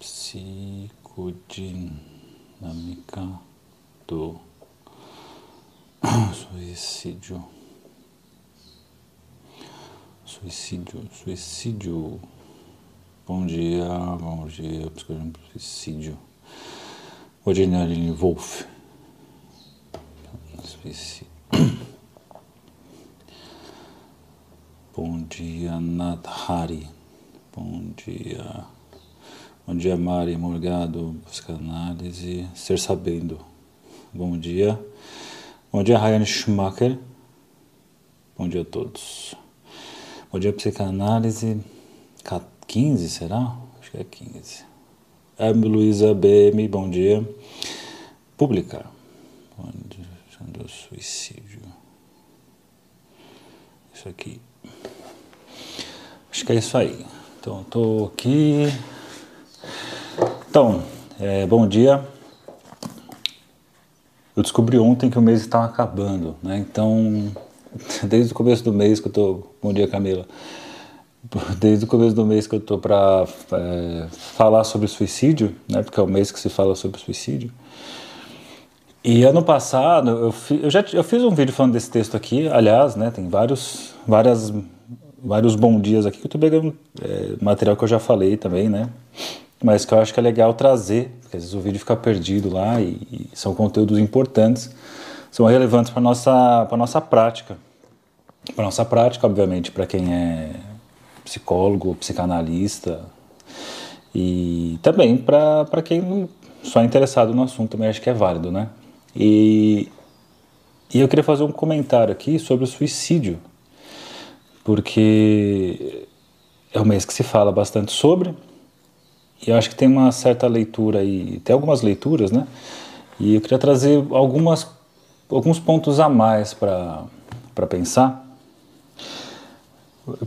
psicodinâmica do suicídio. Suicídio, suicídio. Bom dia, bom dia, psicodinâmica do suicídio. Ordinary Wolf. Suicídio. Bom dia, Nadhari. Bom dia. Bom dia, Mari Morgado, psicanálise, ser sabendo. Bom dia. Bom dia, Ryan Schumacher. Bom dia a todos. Bom dia, psicanálise 15, será? Acho que é 15. É, Luísa BM, bom dia. Publicar. Bom dia, suicídio. Isso aqui. Acho que é isso aí. Então, estou aqui. Então, é, bom dia. Eu descobri ontem que o mês estava acabando, né? Então, desde o começo do mês que eu tô. Bom dia, Camila. Desde o começo do mês que eu tô para é, falar sobre suicídio, né? Porque é o mês que se fala sobre suicídio. E ano passado eu, fi, eu já eu fiz um vídeo falando desse texto aqui, aliás, né? Tem vários, várias, vários bom dias aqui que eu tô pegando é, material que eu já falei também, né? Mas que eu acho que é legal trazer, porque às vezes o vídeo fica perdido lá e, e são conteúdos importantes, são relevantes para nossa para nossa prática, para nossa prática, obviamente, para quem é psicólogo, psicanalista e também para quem só é interessado no assunto, também acho que é válido, né? E, e eu queria fazer um comentário aqui sobre o suicídio, porque é um mês que se fala bastante sobre, e eu acho que tem uma certa leitura aí, tem algumas leituras, né? E eu queria trazer algumas, alguns pontos a mais para pensar,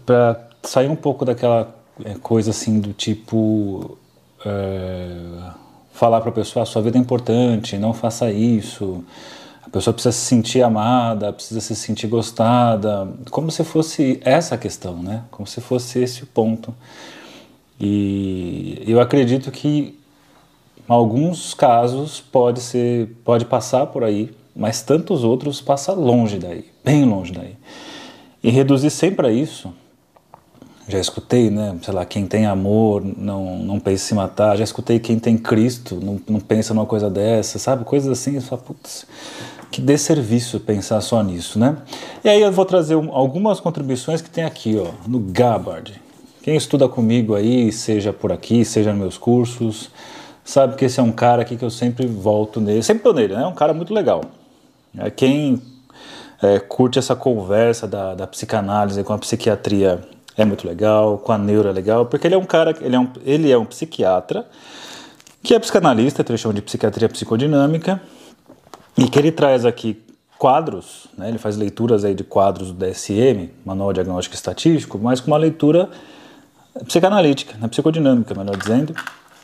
para sair um pouco daquela é, coisa assim do tipo. É, falar para a pessoa: a sua vida é importante, não faça isso. A pessoa precisa se sentir amada, precisa se sentir gostada, como se fosse essa a questão, né? Como se fosse esse o ponto. E eu acredito que em alguns casos pode ser, pode passar por aí, mas tantos outros passam longe daí, bem longe daí. E reduzir sempre a isso, já escutei, né? Sei lá, quem tem amor não, não pensa em se matar. Já escutei quem tem Cristo não, não pensa numa coisa dessa, sabe? Coisas assim, você fala, putz, que desserviço pensar só nisso, né? E aí eu vou trazer algumas contribuições que tem aqui, ó, no Gabbard. Quem estuda comigo aí, seja por aqui, seja nos meus cursos, sabe que esse é um cara aqui que eu sempre volto nele, sempre tô nele, né? É um cara muito legal. É, quem é, curte essa conversa da, da psicanálise com a psiquiatria é muito legal, com a neuro é legal, porque ele é um cara, ele é um, ele é um psiquiatra que é psicanalista, chamam de psiquiatria psicodinâmica, e que ele traz aqui quadros, né, ele faz leituras aí de quadros do DSM, Manual Diagnóstico Estatístico, mas com uma leitura psicanalítica, né, psicodinâmica, melhor dizendo,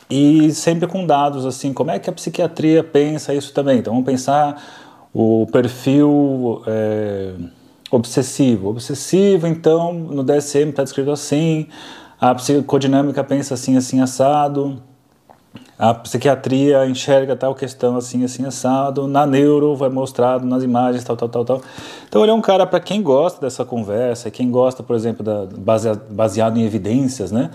e sempre com dados assim, como é que a psiquiatria pensa isso também. Então vamos pensar o perfil é, obsessivo. Obsessivo, então, no DSM está descrito assim, a psicodinâmica pensa assim, assim, assado, a psiquiatria enxerga tal questão assim, assim, assado, na neuro vai mostrado nas imagens, tal, tal, tal, tal. Então ele é um cara para quem gosta dessa conversa, quem gosta, por exemplo, da, baseado, baseado em evidências, né?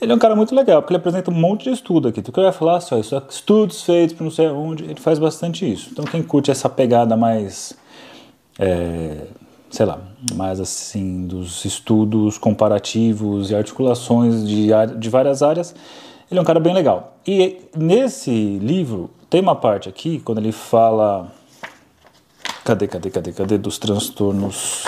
Ele é um cara muito legal, porque ele apresenta um monte de estudo aqui. Tu que eu ia falar só isso, estudos feitos por não sei onde, ele faz bastante isso. Então quem curte essa pegada mais, é, sei lá, mais assim, dos estudos comparativos e articulações de, de várias áreas, ele é um cara bem legal. E nesse livro tem uma parte aqui, quando ele fala. Cadê, cadê, cadê, cadê? Dos transtornos.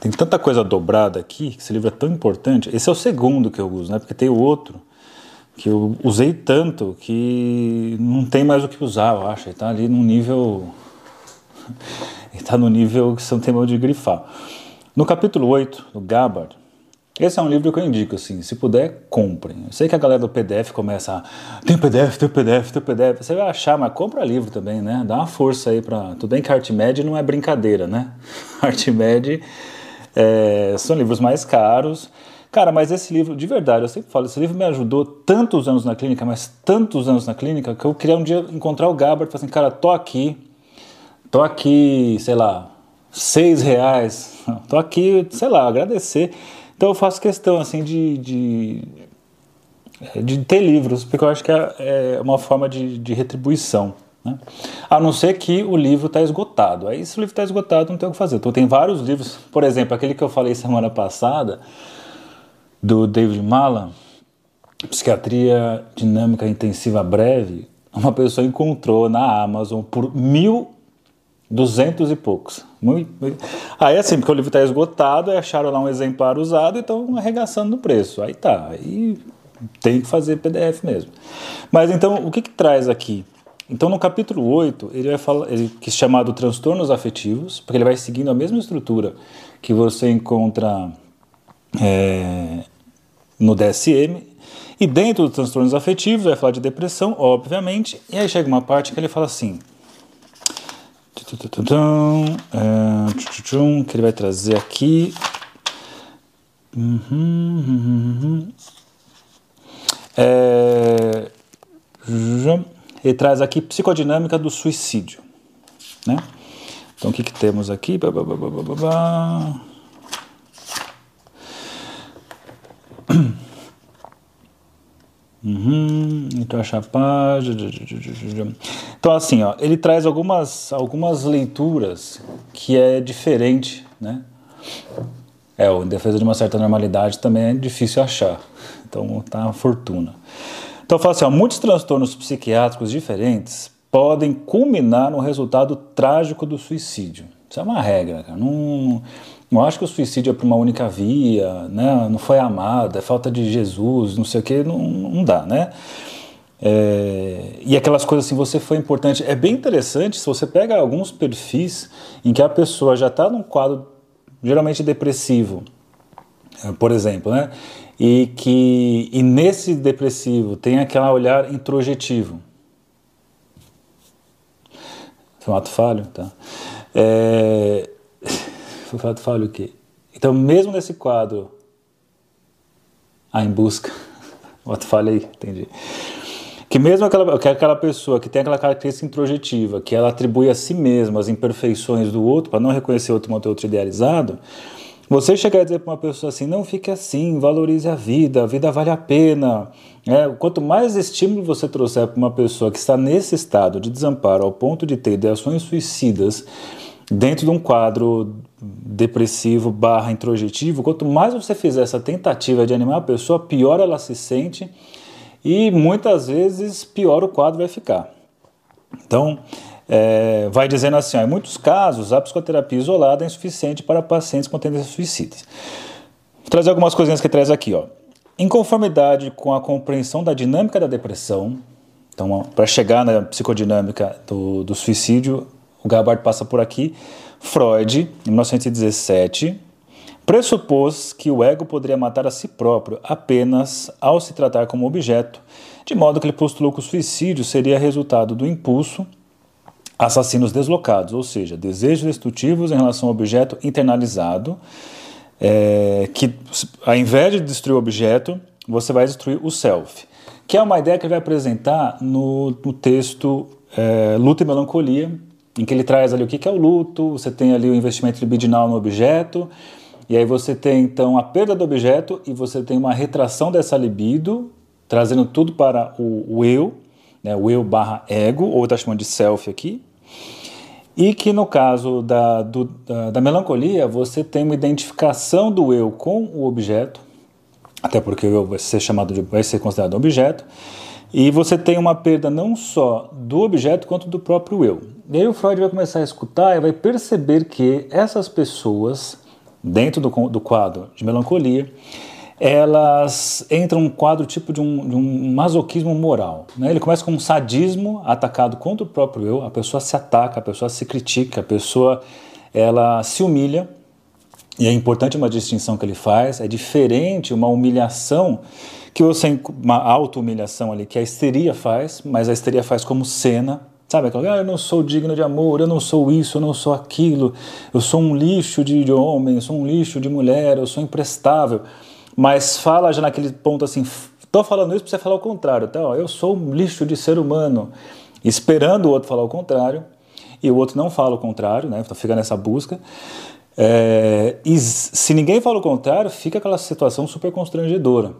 Tem tanta coisa dobrada aqui, que esse livro é tão importante. Esse é o segundo que eu uso, né? Porque tem o outro que eu usei tanto que não tem mais o que usar, eu acho. Ele tá ali num nível. Ele tá no nível que você não tem mais de grifar. No capítulo 8, do Gabbard, esse é um livro que eu indico, assim, se puder, comprem. Eu sei que a galera do PDF começa a, tem PDF, tem PDF, tem PDF. Você vai achar, mas compra livro também, né? Dá uma força aí para. Tudo bem que Artmed não é brincadeira, né? Artmed é, são livros mais caros. Cara, mas esse livro, de verdade, eu sempre falo, esse livro me ajudou tantos anos na clínica, mas tantos anos na clínica, que eu queria um dia encontrar o Gabbard e falar assim, cara, tô aqui, tô aqui, sei lá, seis reais, tô aqui, sei lá, agradecer. Então eu faço questão, assim, de, de, de ter livros, porque eu acho que é, é uma forma de, de retribuição. Né? A não ser que o livro está esgotado. Aí, se o livro está esgotado, não tem o que fazer. Então, tem vários livros, por exemplo, aquele que eu falei semana passada, do David Malan, Psiquiatria Dinâmica Intensiva Breve, uma pessoa encontrou na Amazon por mil duzentos e poucos. Muito, muito. Aí assim, porque o livro está esgotado, acharam lá um exemplar usado e estão arregaçando no preço. Aí tá, aí tem que fazer PDF mesmo. Mas então, o que, que traz aqui? Então, no capítulo 8, ele vai falar, ele, que é chamado transtornos afetivos, porque ele vai seguindo a mesma estrutura que você encontra é, no DSM. E dentro dos transtornos afetivos, vai falar de depressão, obviamente. E aí chega uma parte que ele fala assim. É, que ele vai trazer aqui. É, ele traz aqui psicodinâmica do suicídio. Né? Então, o que, que temos aqui? Uhum, então página. Então assim, ó, ele traz algumas, algumas leituras que é diferente, né? É, o Em Defesa de uma Certa Normalidade também é difícil achar. Então tá uma fortuna. Então fala assim, ó, muitos transtornos psiquiátricos diferentes podem culminar no resultado trágico do suicídio. Isso é uma regra, cara. Não, não acho que o suicídio é por uma única via, né? não foi amado, é falta de Jesus, não sei o que, não, não dá, né? É, e aquelas coisas assim, você foi importante. É bem interessante se você pega alguns perfis em que a pessoa já está num quadro geralmente depressivo, é, por exemplo, né? E que e nesse depressivo tem aquele olhar introjetivo. Foi um ato falho, tá? É, falho o quê? Então, mesmo nesse quadro, a em busca, o ato falho aí, entendi. Que mesmo aquela, que aquela pessoa que tem aquela característica introjetiva, que ela atribui a si mesma as imperfeições do outro, para não reconhecer outro como outro idealizado, você chegar a dizer para uma pessoa assim, não fique assim, valorize a vida, a vida vale a pena. É, quanto mais estímulo você trouxer para uma pessoa que está nesse estado de desamparo, ao ponto de ter ideações suicidas, dentro de um quadro depressivo barra introjetivo, quanto mais você fizer essa tentativa de animar a pessoa, pior ela se sente e muitas vezes pior o quadro vai ficar. Então, é, vai dizendo assim, ó, em muitos casos a psicoterapia isolada é insuficiente para pacientes com tendências suicidas. Vou trazer algumas coisinhas que traz aqui. Ó. Em conformidade com a compreensão da dinâmica da depressão, então para chegar na psicodinâmica do, do suicídio, o Gabbard passa por aqui, Freud, em 1917, pressupôs que o ego poderia matar a si próprio apenas ao se tratar como objeto, de modo que ele postulou que o suicídio seria resultado do impulso assassinos deslocados, ou seja, desejos destrutivos em relação ao objeto internalizado, é, que ao invés de destruir o objeto, você vai destruir o self, que é uma ideia que ele vai apresentar no, no texto é, Luta e Melancolia, em que ele traz ali o que é o luto, você tem ali o investimento libidinal no objeto, e aí você tem então a perda do objeto e você tem uma retração dessa libido, trazendo tudo para o, o eu, né, o eu barra ego, ou está chamando de self aqui, e que no caso da, do, da, da, melancolia você tem uma identificação do eu com o objeto, até porque o eu vai ser chamado de, vai ser considerado objeto, e você tem uma perda não só do objeto quanto do próprio eu. E aí o Freud vai começar a escutar e vai perceber que essas pessoas, dentro do, do quadro de melancolia, elas entram num quadro tipo de um, de um masoquismo moral. Né? Ele começa com um sadismo atacado contra o próprio eu, a pessoa se ataca, a pessoa se critica, a pessoa ela se humilha, e é importante uma distinção que ele faz, é diferente uma humilhação que você uma auto-humilhação ali, que a histeria faz, mas a histeria faz como cena, sabe? Aquela, ah, eu não sou digno de amor, eu não sou isso, eu não sou aquilo, eu sou um lixo de, homem, eu sou um lixo de mulher, eu sou imprestável. mas fala já naquele ponto assim, tô falando isso para você falar o contrário, tá? eu sou um lixo de ser humano, esperando o outro falar o contrário, e o outro não fala o contrário, né? Então fica nessa busca. É, e se ninguém fala o contrário, fica aquela situação super constrangedora,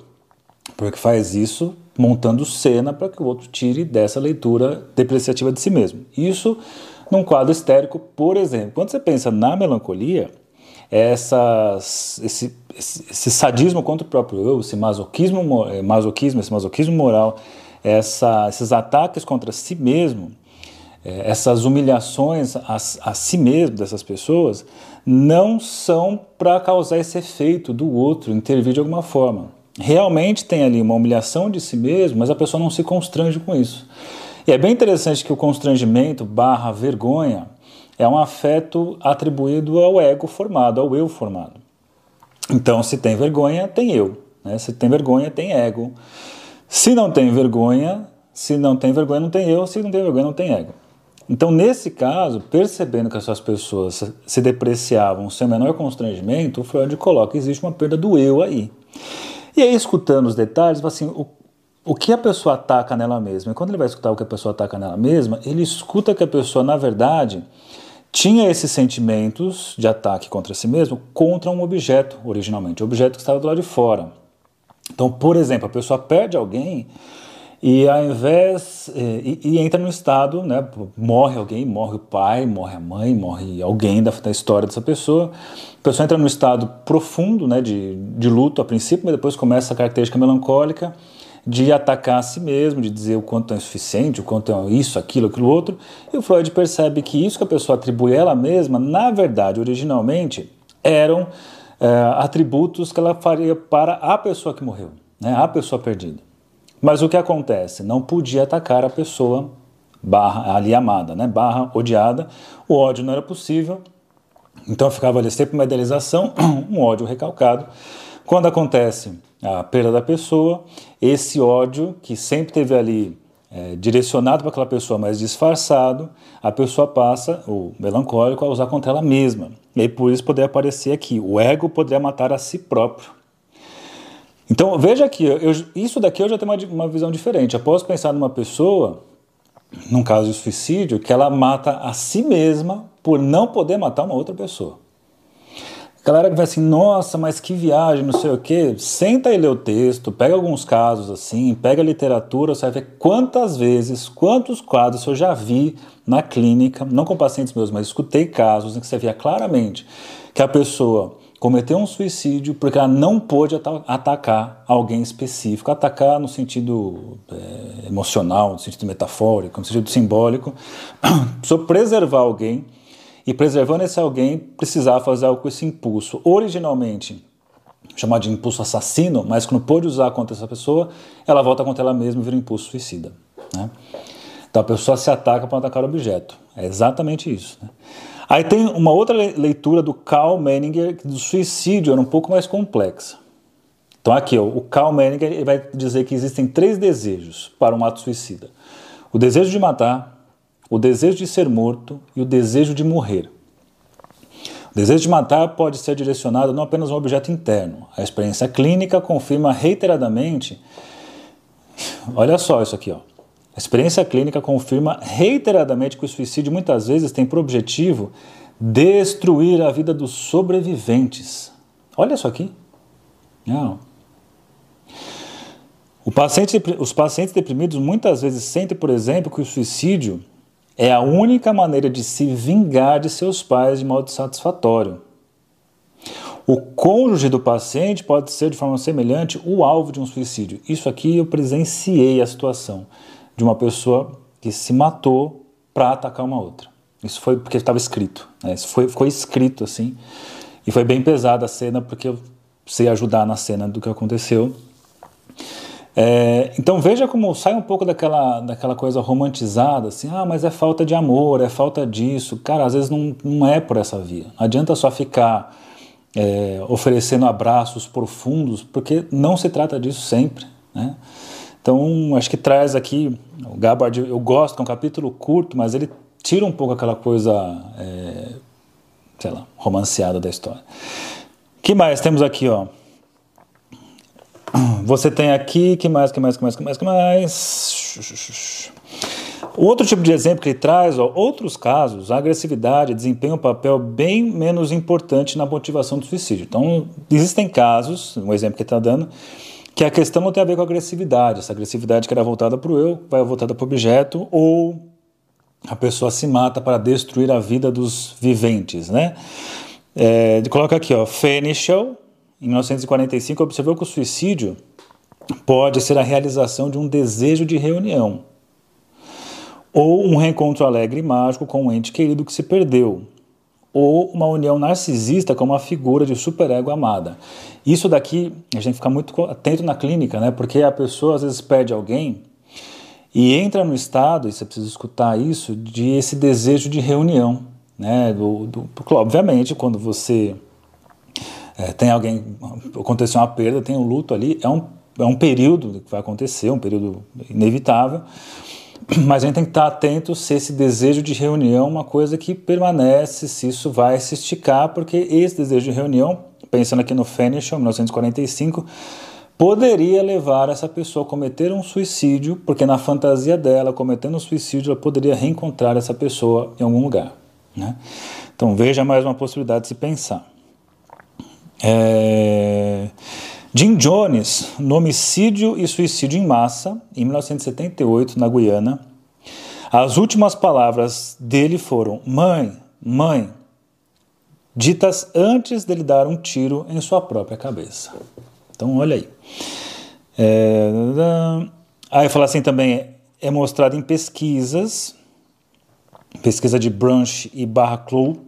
porque faz isso montando cena para que o outro tire dessa leitura depreciativa de si mesmo. Isso num quadro histérico, por exemplo. Quando você pensa na melancolia, essas, esse, esse, esse sadismo contra o próprio eu, esse masoquismo, eh, masoquismo, esse masoquismo moral, essa, esses ataques contra si mesmo, é, essas humilhações a, a si mesmo dessas pessoas não são para causar esse efeito do outro intervir de alguma forma. Realmente tem ali uma humilhação de si mesmo, mas a pessoa não se constrange com isso. E é bem interessante que o constrangimento barra vergonha é um afeto atribuído ao ego formado, ao eu formado. Então, se tem vergonha, tem eu. Né? Se tem vergonha, tem ego. Se não tem vergonha, se não tem vergonha, não tem eu. Se não tem vergonha, não tem ego. Então, nesse caso, percebendo que essas pessoas se depreciavam sem o menor constrangimento, o Freud coloca que existe uma perda do eu aí. E aí, escutando os detalhes, assim, o, o que a pessoa ataca nela mesma. E quando ele vai escutar o que a pessoa ataca nela mesma, ele escuta que a pessoa, na verdade, tinha esses sentimentos de ataque contra si mesmo contra um objeto, originalmente, o objeto que estava do lado de fora. Então, por exemplo, a pessoa perde alguém e ao invés. É, e, e, entra no estado, né? Morre alguém, morre o pai, morre a mãe, morre alguém da, da história dessa pessoa. A pessoa entra no estado profundo, né? De, de luto a princípio, mas depois começa a característica melancólica de atacar a si mesmo, de dizer o quanto é insuficiente, o quanto é isso, aquilo, aquilo outro. E o Freud percebe que isso que a pessoa atribui a ela mesma, na verdade, originalmente, eram é, atributos que ela faria para a pessoa que morreu, né? A pessoa perdida. Mas o que acontece? Não podia atacar a pessoa barra, ali amada, né? barra odiada. O ódio não era possível, então ficava ali sempre uma idealização, um ódio recalcado. Quando acontece a perda da pessoa, esse ódio que sempre teve ali é, direcionado para aquela pessoa, mas disfarçado, a pessoa passa, o melancólico, a usar contra ela mesma. E por isso poderia aparecer aqui, o ego poderia matar a si próprio. Então veja aqui, eu, isso daqui eu já tenho uma, uma visão diferente. Eu posso pensar numa pessoa, num caso de suicídio, que ela mata a si mesma por não poder matar uma outra pessoa. A galera que vai assim, nossa, mas que viagem, não sei o quê. Senta e lê o texto, pega alguns casos assim, pega a literatura, você vai ver quantas vezes, quantos quadros eu já vi na clínica, não com pacientes meus, mas escutei casos em que você via claramente que a pessoa cometeu um suicídio porque ela não pôde atacar alguém específico, atacar no sentido é, emocional, no sentido metafórico, no sentido simbólico, precisou preservar alguém e preservando esse alguém precisava fazer algo com esse impulso, originalmente chamado de impulso assassino, mas que não pôde usar contra essa pessoa, ela volta contra ela mesma e vira um impulso suicida. Né? Então a pessoa se ataca para atacar o objeto. É exatamente isso. Né? Aí tem uma outra leitura do Carl Menninger, do suicídio era um pouco mais complexa. Então aqui, ó, o Carl Menninger vai dizer que existem três desejos para um ato suicida. O desejo de matar, o desejo de ser morto e o desejo de morrer. O desejo de matar pode ser direcionado não apenas a um objeto interno. A experiência clínica confirma reiteradamente. Olha só isso aqui, ó. A experiência clínica confirma reiteradamente que o suicídio muitas vezes tem por objetivo destruir a vida dos sobreviventes. Olha isso aqui. Não. Paciente, os pacientes deprimidos muitas vezes sentem, por exemplo, que o suicídio é a única maneira de se vingar de seus pais de modo satisfatório. O cônjuge do paciente pode ser, de forma semelhante, o alvo de um suicídio. Isso aqui eu presenciei a situação de uma pessoa que se matou para atacar uma outra. Isso foi porque estava escrito. Né? Isso foi, ficou escrito assim. E foi bem pesada a cena porque eu sei ajudar na cena do que aconteceu. É, então veja como sai um pouco daquela, daquela coisa romantizada, assim, ah, mas é falta de amor, é falta disso. Cara, às vezes não, não é por essa via. Não adianta só ficar é, oferecendo abraços profundos, porque não se trata disso sempre. Né? Então, acho que traz aqui, o Gabbard, eu gosto, é um capítulo curto, mas ele tira um pouco aquela coisa, é, sei lá, romanceada da história. que mais temos aqui, ó? Você tem aqui, que mais, que mais, que mais, que mais, que mais. Outro tipo de exemplo que ele traz, ó, outros casos, a agressividade desempenha um papel bem menos importante na motivação do suicídio. Então, existem casos, um exemplo que ele está dando, que a questão não tem a ver com a agressividade. Essa agressividade que era voltada para o eu, vai voltada para o objeto, ou a pessoa se mata para destruir a vida dos viventes, né? É, coloca aqui, ó, Fenichel, em 1945, observou que o suicídio pode ser a realização de um desejo de reunião ou um reencontro alegre e mágico com um ente querido que se perdeu, ou uma união narcisista com uma figura de superego amada. Isso daqui a gente fica muito atento na clínica, né? Porque a pessoa às vezes perde alguém e entra no estado, e você precisa escutar isso, de esse desejo de reunião, né? Do, do, obviamente, quando você é, tem alguém, aconteceu uma perda, tem um luto ali, é um, é um período que vai acontecer, um período inevitável, mas a gente tem que estar atento se esse desejo de reunião é uma coisa que permanece, se isso vai se esticar, porque esse desejo de reunião, pensando aqui no Fenichel, 1945, poderia levar essa pessoa a cometer um suicídio, porque na fantasia dela, cometendo um suicídio, ela poderia reencontrar essa pessoa em algum lugar. Né? Então veja mais uma possibilidade de se pensar. É... Jim Jones, no homicídio e suicídio em massa, em 1978, na Guiana, as últimas palavras dele foram: Mãe, mãe, ditas antes dele dar um tiro em sua própria cabeça. Então, olha aí. É, aí fala assim também: é mostrado em pesquisas, pesquisa de Brunch e Barra Club,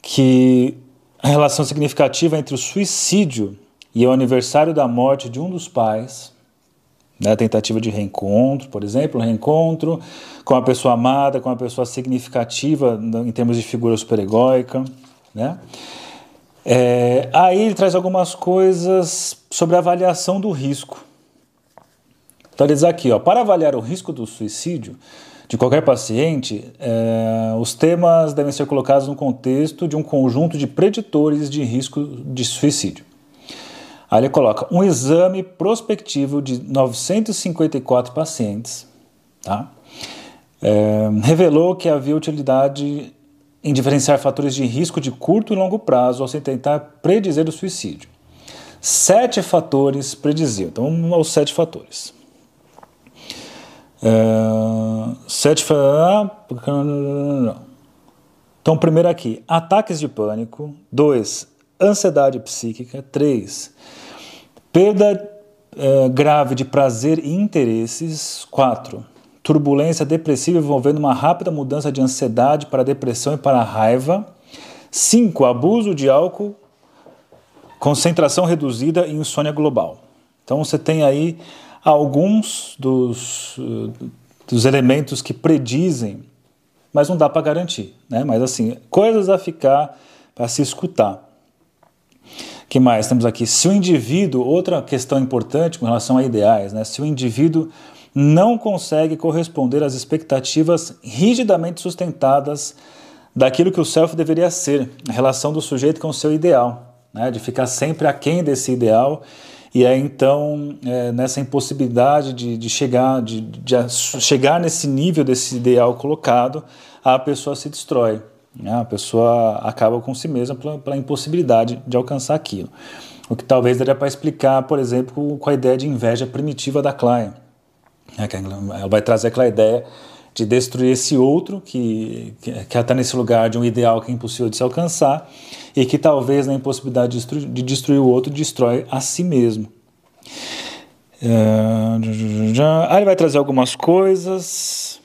que a relação significativa entre o suicídio e o aniversário da morte de um dos pais, né, tentativa de reencontro, por exemplo, reencontro com a pessoa amada, com a pessoa significativa em termos de figura superegóica, né? É, aí ele traz algumas coisas sobre a avaliação do risco. Então ele diz aqui, ó, para avaliar o risco do suicídio de qualquer paciente, é, os temas devem ser colocados no contexto de um conjunto de preditores de risco de suicídio. Aí ele coloca um exame prospectivo de 954 pacientes, tá? É, revelou que havia utilidade em diferenciar fatores de risco de curto e longo prazo ao se tentar predizer o suicídio. Sete fatores prediziam. Então, vamos aos sete fatores. É, sete. Então, primeiro aqui, ataques de pânico. Dois, ansiedade psíquica. Três, Perda é, grave de prazer e interesses. 4. Turbulência depressiva envolvendo uma rápida mudança de ansiedade para depressão e para raiva. 5. Abuso de álcool, concentração reduzida e insônia global. Então você tem aí alguns dos, dos elementos que predizem, mas não dá para garantir. Né? Mas assim, coisas a ficar para se escutar que mais? Temos aqui, se o indivíduo, outra questão importante com relação a ideais, né? se o indivíduo não consegue corresponder às expectativas rigidamente sustentadas daquilo que o self deveria ser, a relação do sujeito com o seu ideal, né? de ficar sempre aquém desse ideal, e aí então, é, nessa impossibilidade de, de chegar, de, de chegar nesse nível desse ideal colocado, a pessoa se destrói. Né? A pessoa acaba com si mesma pela, impossibilidade de alcançar aquilo. O que talvez daria para explicar, por exemplo, com a ideia de inveja primitiva da Klein. Né? Ela vai trazer aquela ideia de destruir esse outro que, que, está nesse lugar de um ideal que é impossível de se alcançar e que talvez na impossibilidade de destruir, de destruir o outro destrói a si mesmo. Uh, aí ele vai trazer algumas coisas,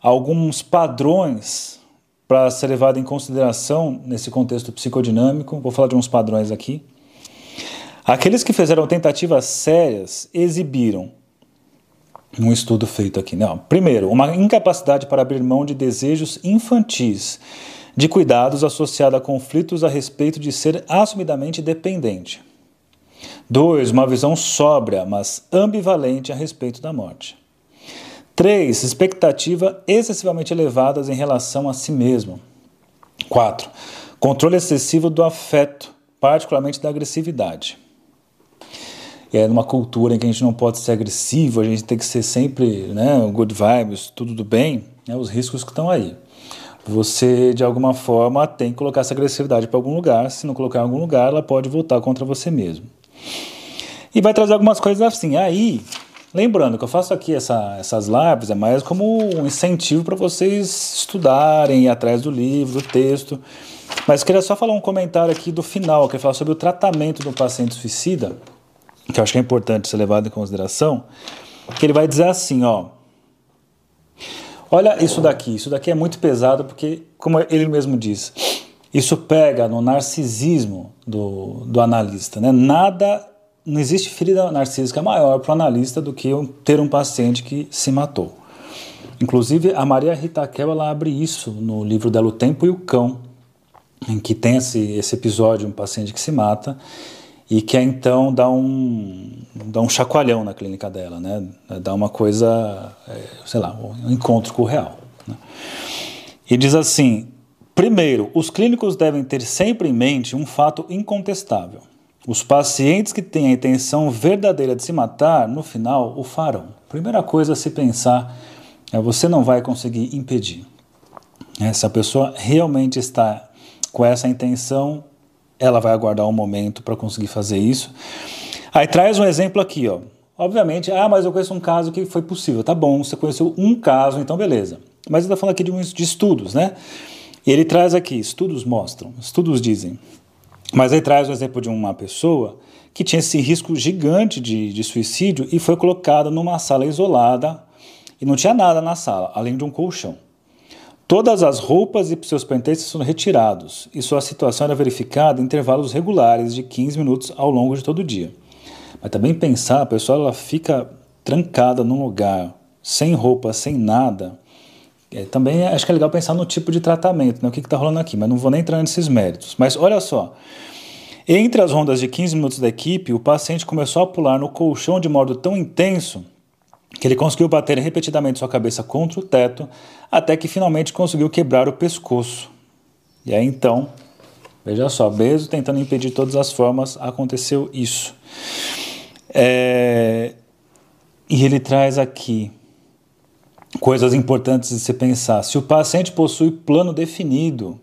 alguns padrões para ser levado em consideração nesse contexto psicodinâmico. Vou falar de uns padrões aqui. Aqueles que fizeram tentativas sérias exibiram, num estudo feito aqui, não. Primeiro, uma incapacidade para abrir mão de desejos infantis, de cuidados associados a conflitos a respeito de ser assumidamente dependente. Dois, uma visão sóbria, mas ambivalente a respeito da morte. 3. Expectativa excessivamente elevadas em relação a si mesmo. 4. Controle excessivo do afeto, particularmente da agressividade. é numa cultura em que a gente não pode ser agressivo, a gente tem que ser sempre né, good vibes, tudo do bem, né, os riscos que estão aí. Você, de alguma forma, tem que colocar essa agressividade para algum lugar. Se não colocar em algum lugar, ela pode voltar contra você mesmo. E vai trazer algumas coisas assim. Aí, lembrando que eu faço aqui essa, essas lives, é mais como um incentivo para vocês estudarem, ir atrás do livro, do texto. Mas queria só falar um comentário aqui do final, que é falar sobre o tratamento do paciente suicida, que eu acho que é importante ser levado em consideração, que ele vai dizer assim, ó, olha isso daqui, isso daqui é muito pesado porque, como ele mesmo diz, isso pega no narcisismo do, do analista, né? Nada, não existe ferida narcísica maior para o analista do que ter um paciente que se matou. Inclusive, a Maria Rita Kel, ela abre isso no livro dela O Tempo e o Cão, em que tem esse, esse episódio, um paciente que se mata, e que então dá um, dá um chacoalhão na clínica dela, né? Dá uma coisa, é, sei lá, um encontro com o real. Né? E diz assim: primeiro, os clínicos devem ter sempre em mente um fato incontestável. Os pacientes que têm a intenção verdadeira de se matar, no final, o farão. Primeira coisa a se pensar é você não vai conseguir impedir. Se a pessoa realmente está com essa intenção, ela vai aguardar um momento para conseguir fazer isso. Aí traz um exemplo aqui, ó. Obviamente, ah, mas eu conheço um caso que foi possível. Tá bom, você conheceu um caso, então beleza. Mas ele está falando aqui de, de estudos, né? E ele traz aqui, estudos mostram, estudos dizem. Mas aí traz um exemplo de uma pessoa que tinha esse risco gigante de, de suicídio e foi colocada numa sala isolada e não tinha nada na sala, além de um colchão. Todas as roupas e seus pertences foram retirados e sua situação era verificada em intervalos regulares de 15 minutos ao longo de todo o dia. Mas também pensar, a pessoa ela fica trancada num lugar, sem roupa, sem nada. É, também acho que é legal pensar no tipo de tratamento, né? o que está rolando aqui, mas não vou nem entrar nesses méritos. Mas olha só, entre as rondas de 15 minutos da equipe, o paciente começou a pular no colchão de modo tão intenso que ele conseguiu bater repetidamente sua cabeça contra o teto, até que finalmente conseguiu quebrar o pescoço. E aí então, veja só, mesmo tentando impedir de todas as formas, aconteceu isso. É... E ele traz aqui coisas importantes de se pensar. Se o paciente possui plano definido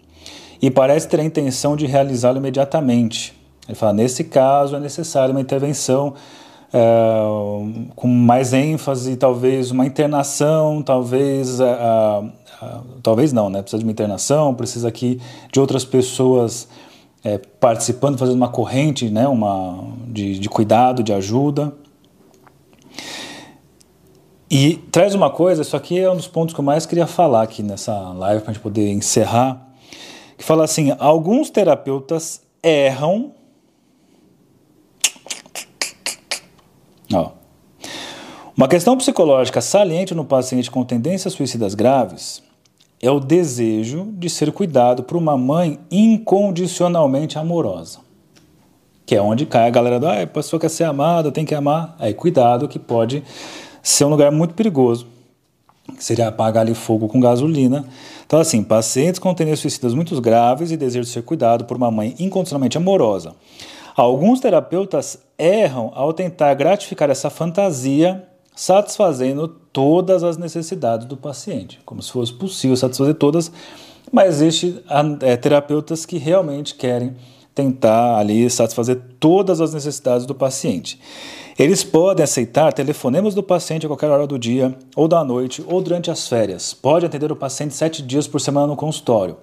e parece ter a intenção de realizá-lo imediatamente, ele fala: nesse caso é necessária uma intervenção é, com mais ênfase, talvez uma internação, talvez uh, uh, talvez não, né? Precisa de uma internação, precisa aqui de outras pessoas é, participando, fazendo uma corrente, né? Uma de, de cuidado, de ajuda. E traz uma coisa, isso aqui é um dos pontos que eu mais queria falar aqui nessa live para a gente poder encerrar, que fala assim, alguns terapeutas erram Ó. Uma questão psicológica saliente no paciente com tendências suicidas graves é o desejo de ser cuidado por uma mãe incondicionalmente amorosa. Que é onde cai a galera do ah, a pessoa quer ser amada, tem que amar. Aí cuidado que pode ser um lugar muito perigoso. Que seria apagar ali fogo com gasolina. Então, assim, pacientes com tendências suicidas muito graves e desejo de ser cuidado por uma mãe incondicionalmente amorosa Alguns terapeutas erram ao tentar gratificar essa fantasia satisfazendo todas as necessidades do paciente, como se fosse possível satisfazer todas, mas existem é, terapeutas que realmente querem tentar ali satisfazer todas as necessidades do paciente. Eles podem aceitar telefonemas do paciente a qualquer hora do dia, ou da noite, ou durante as férias. Pode atender o paciente sete dias por semana no consultório.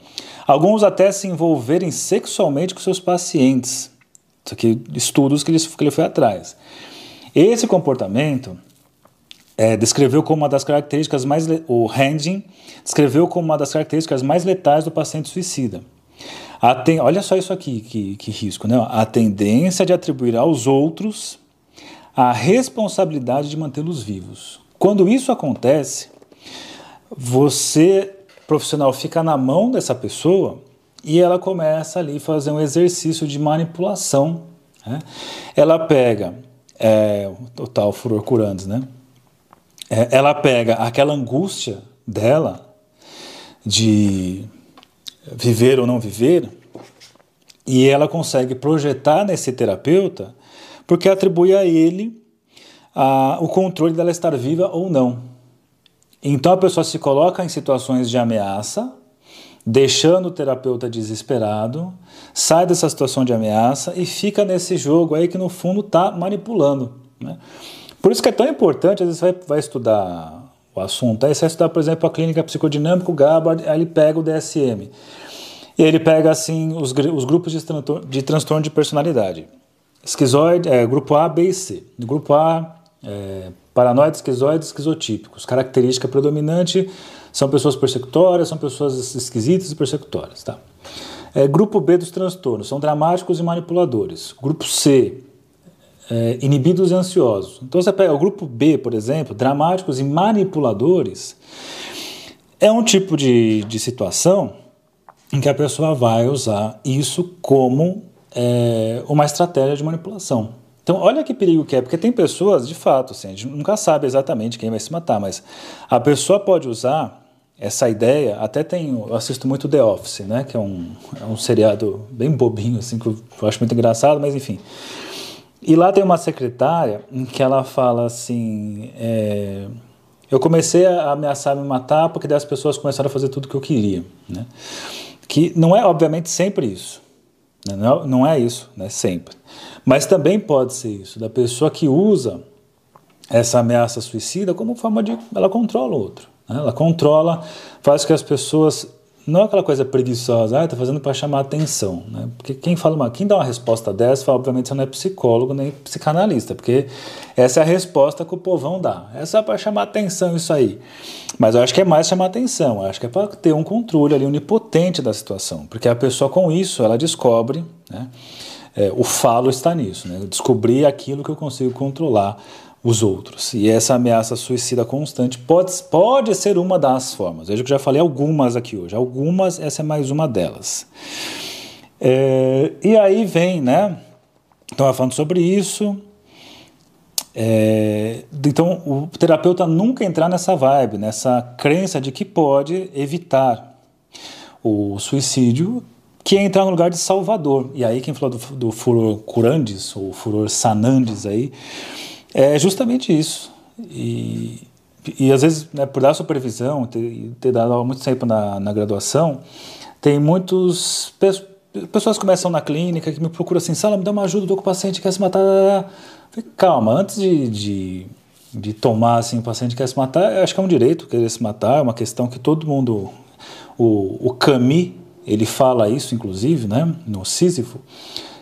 Alguns até se envolverem sexualmente com seus pacientes. Isso aqui, estudos que ele, foi atrás. Esse comportamento é, descreveu como uma das características mais. O Handing descreveu como uma das características mais letais do paciente suicida. Olha só isso aqui, que, que risco, né? A tendência de atribuir aos outros a responsabilidade de mantê-los vivos. Quando isso acontece, você, profissional, fica na mão dessa pessoa e ela começa ali a fazer um exercício de manipulação. Né? Ela pega é, o tal furor curantes, né? É, ela pega aquela angústia dela de viver ou não viver e ela consegue projetar nesse terapeuta porque atribui a ele a, o controle dela estar viva ou não. Então a pessoa se coloca em situações de ameaça, deixando o terapeuta desesperado, sai dessa situação de ameaça e fica nesse jogo aí que no fundo está manipulando. Né? Por isso que é tão importante, às vezes você vai, vai estudar o assunto, aí você vai estudar, por exemplo, a clínica psicodinâmica, o Gabbard, aí ele pega o DSM. E ele pega assim os, os grupos de, de transtorno de personalidade. Esquizoide, é, grupo A, B e C. Grupo A, é, paranoide, esquizoide, esquizotípicos. Característica predominante são pessoas persecutórias, são pessoas esquisitas e persecutórias. Tá? É, grupo B dos transtornos são dramáticos e manipuladores. Grupo C, é, inibidos e ansiosos. Então você pega o grupo B, por exemplo, dramáticos e manipuladores, é um tipo de, de situação em que a pessoa vai usar isso como é, uma estratégia de manipulação. Então, olha que perigo que é, porque tem pessoas, de fato, assim, a gente nunca sabe exatamente quem vai se matar, mas a pessoa pode usar essa ideia, até tem, eu assisto muito The Office, né, que é um, é um seriado bem bobinho, assim, que eu acho muito engraçado, mas enfim. E lá tem uma secretária em que ela fala assim, é, eu comecei a ameaçar me matar porque daí as pessoas começaram a fazer tudo o que eu queria, né que não é obviamente sempre isso? Não, não é isso, né? sempre, mas também pode ser isso da pessoa que usa essa ameaça suicida como forma de ela controla o outro, né? ela controla, faz que as pessoas não é aquela coisa preguiçosa, ah, tá fazendo para chamar atenção, né? Porque quem fala uma, quem dá uma resposta dessa, fala, obviamente você não é psicólogo nem psicanalista, porque essa é a resposta que o povão dá. É só para chamar atenção isso aí. Mas eu acho que é mais chamar atenção, eu acho que é para ter um controle ali onipotente da situação, porque a pessoa com isso, ela descobre, né? É, o falo está nisso, né? Descobrir aquilo que eu consigo controlar os outros. E essa ameaça suicida constante pode, pode ser uma das formas. Veja que já falei algumas aqui hoje. Algumas, essa é mais uma delas. É, e aí vem, né? Estava falando sobre isso. É, então, o terapeuta nunca entrar nessa vibe, nessa crença de que pode evitar o suicídio, que é entrar no lugar de salvador. E aí, quem falou do, do furor curandes, ou furor sanandes aí, é justamente isso. E, e às vezes, né, por dar supervisão, ter, ter dado muito tempo na, na graduação, tem muitos. Pessoas começam na clínica que me procuram assim, Sala, me dá uma ajuda, do que o paciente quer se matar. Calma, antes de, de, de, tomar assim, o paciente quer se matar, acho que é um direito querer se matar, é uma questão que todo mundo. O, o ele fala isso, inclusive, né, no Sísifo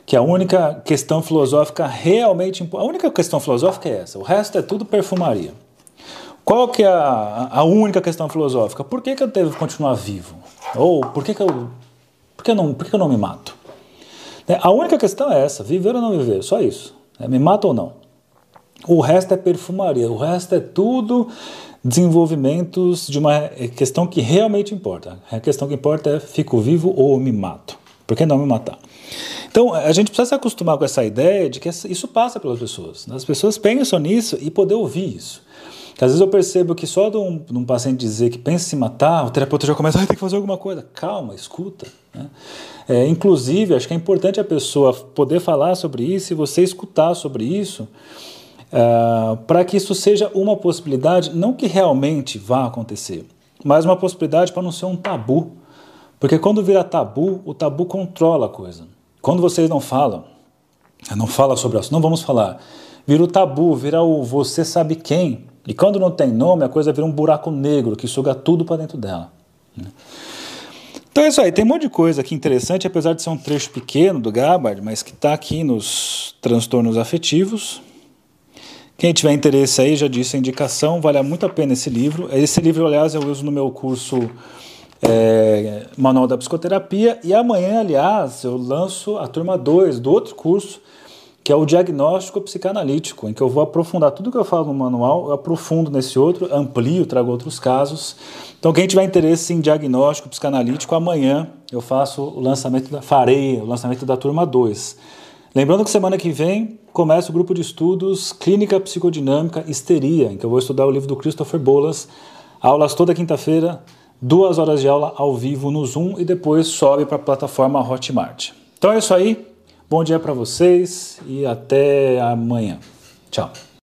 que a única questão filosófica realmente a única questão filosófica é essa, o resto é tudo perfumaria. Qual que é a, a única questão filosófica? Por que, que eu devo continuar vivo? Ou por que, que eu por que, não, por que eu não me mato? Né, a única questão é essa, viver ou não viver, só isso. É, me mato ou não. O resto é perfumaria, o resto é tudo desenvolvimentos de uma questão que realmente importa. A questão que importa é fico vivo ou me mato. Por que não me matar? Então, a gente precisa se acostumar com essa ideia de que isso passa pelas pessoas. Né? As pessoas pensam nisso e poder ouvir isso. Às vezes eu percebo que só de um, de um, paciente dizer que pensa em se matar, o terapeuta já começa, ah, tem que fazer alguma coisa. Calma, escuta. Né? É, inclusive, acho que é importante a pessoa poder falar sobre isso e você escutar sobre isso, uh, para que isso seja uma possibilidade, não que realmente vá acontecer, mas uma possibilidade para não ser um tabu. Porque quando vira tabu, o tabu controla a coisa. Quando vocês não falam, não fala sobre isso, não vamos falar, vira o tabu, vira o você sabe quem. E quando não tem nome, a coisa vira um buraco negro que suga tudo para dentro dela. Então é isso aí, tem um monte de coisa aqui interessante, apesar de ser um trecho pequeno do Gabbard, mas que está aqui nos transtornos afetivos. Quem tiver interesse aí, já disse a indicação, vale muito a pena esse livro. Esse livro, aliás, eu uso no meu curso é, Manual da Psicoterapia. E amanhã, aliás, eu lanço a turma 2 do outro curso, que é o Diagnóstico Psicanalítico, em que eu vou aprofundar tudo que eu falo no manual, eu aprofundo nesse outro, amplio, trago outros casos. Então, quem tiver interesse em diagnóstico psicanalítico, amanhã eu faço o lançamento, da, farei o lançamento da turma 2. Lembrando que semana que vem começa o grupo de estudos Clínica Psicodinâmica Histeria, em que eu vou estudar o livro do Christopher Bolas. Aulas toda quinta-feira, duas horas de aula ao vivo no Zoom e depois sobe para a plataforma Hotmart. Então é isso aí. Bom dia para vocês e até amanhã. Tchau.